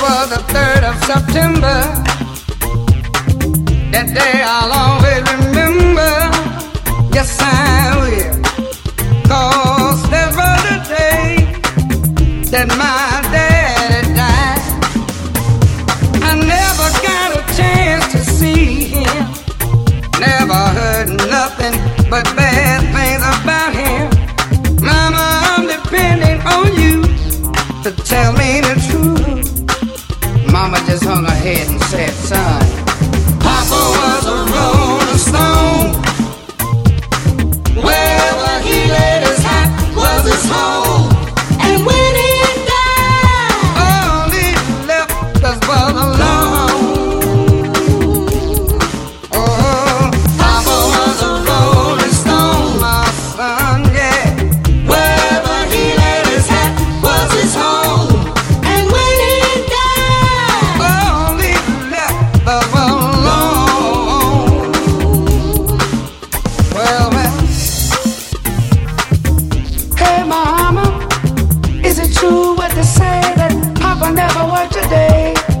Was the 3rd of September. That day I'll always remember. Yes, I will. Cause that was the day that my daddy died. I never got a chance to see him. Never heard nothing but bad things about him. Mama, I'm depending on you to tell me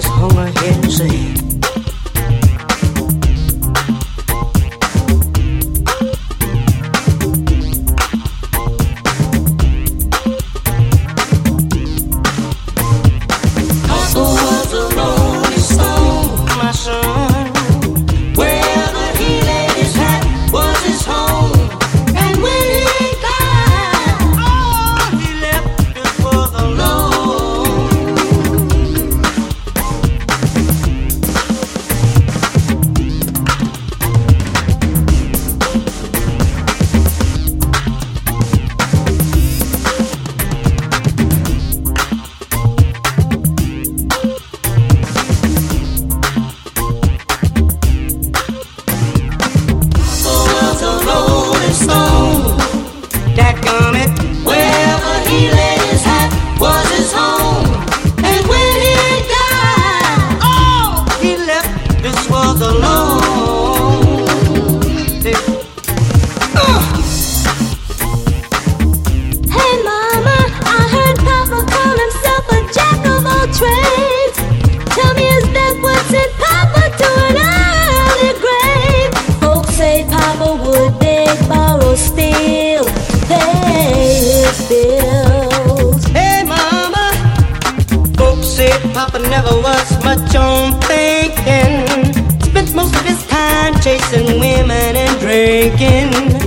just hung her head and said. Papa never was much on thinking. Spent most of his time chasing women and drinking.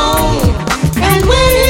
home. And when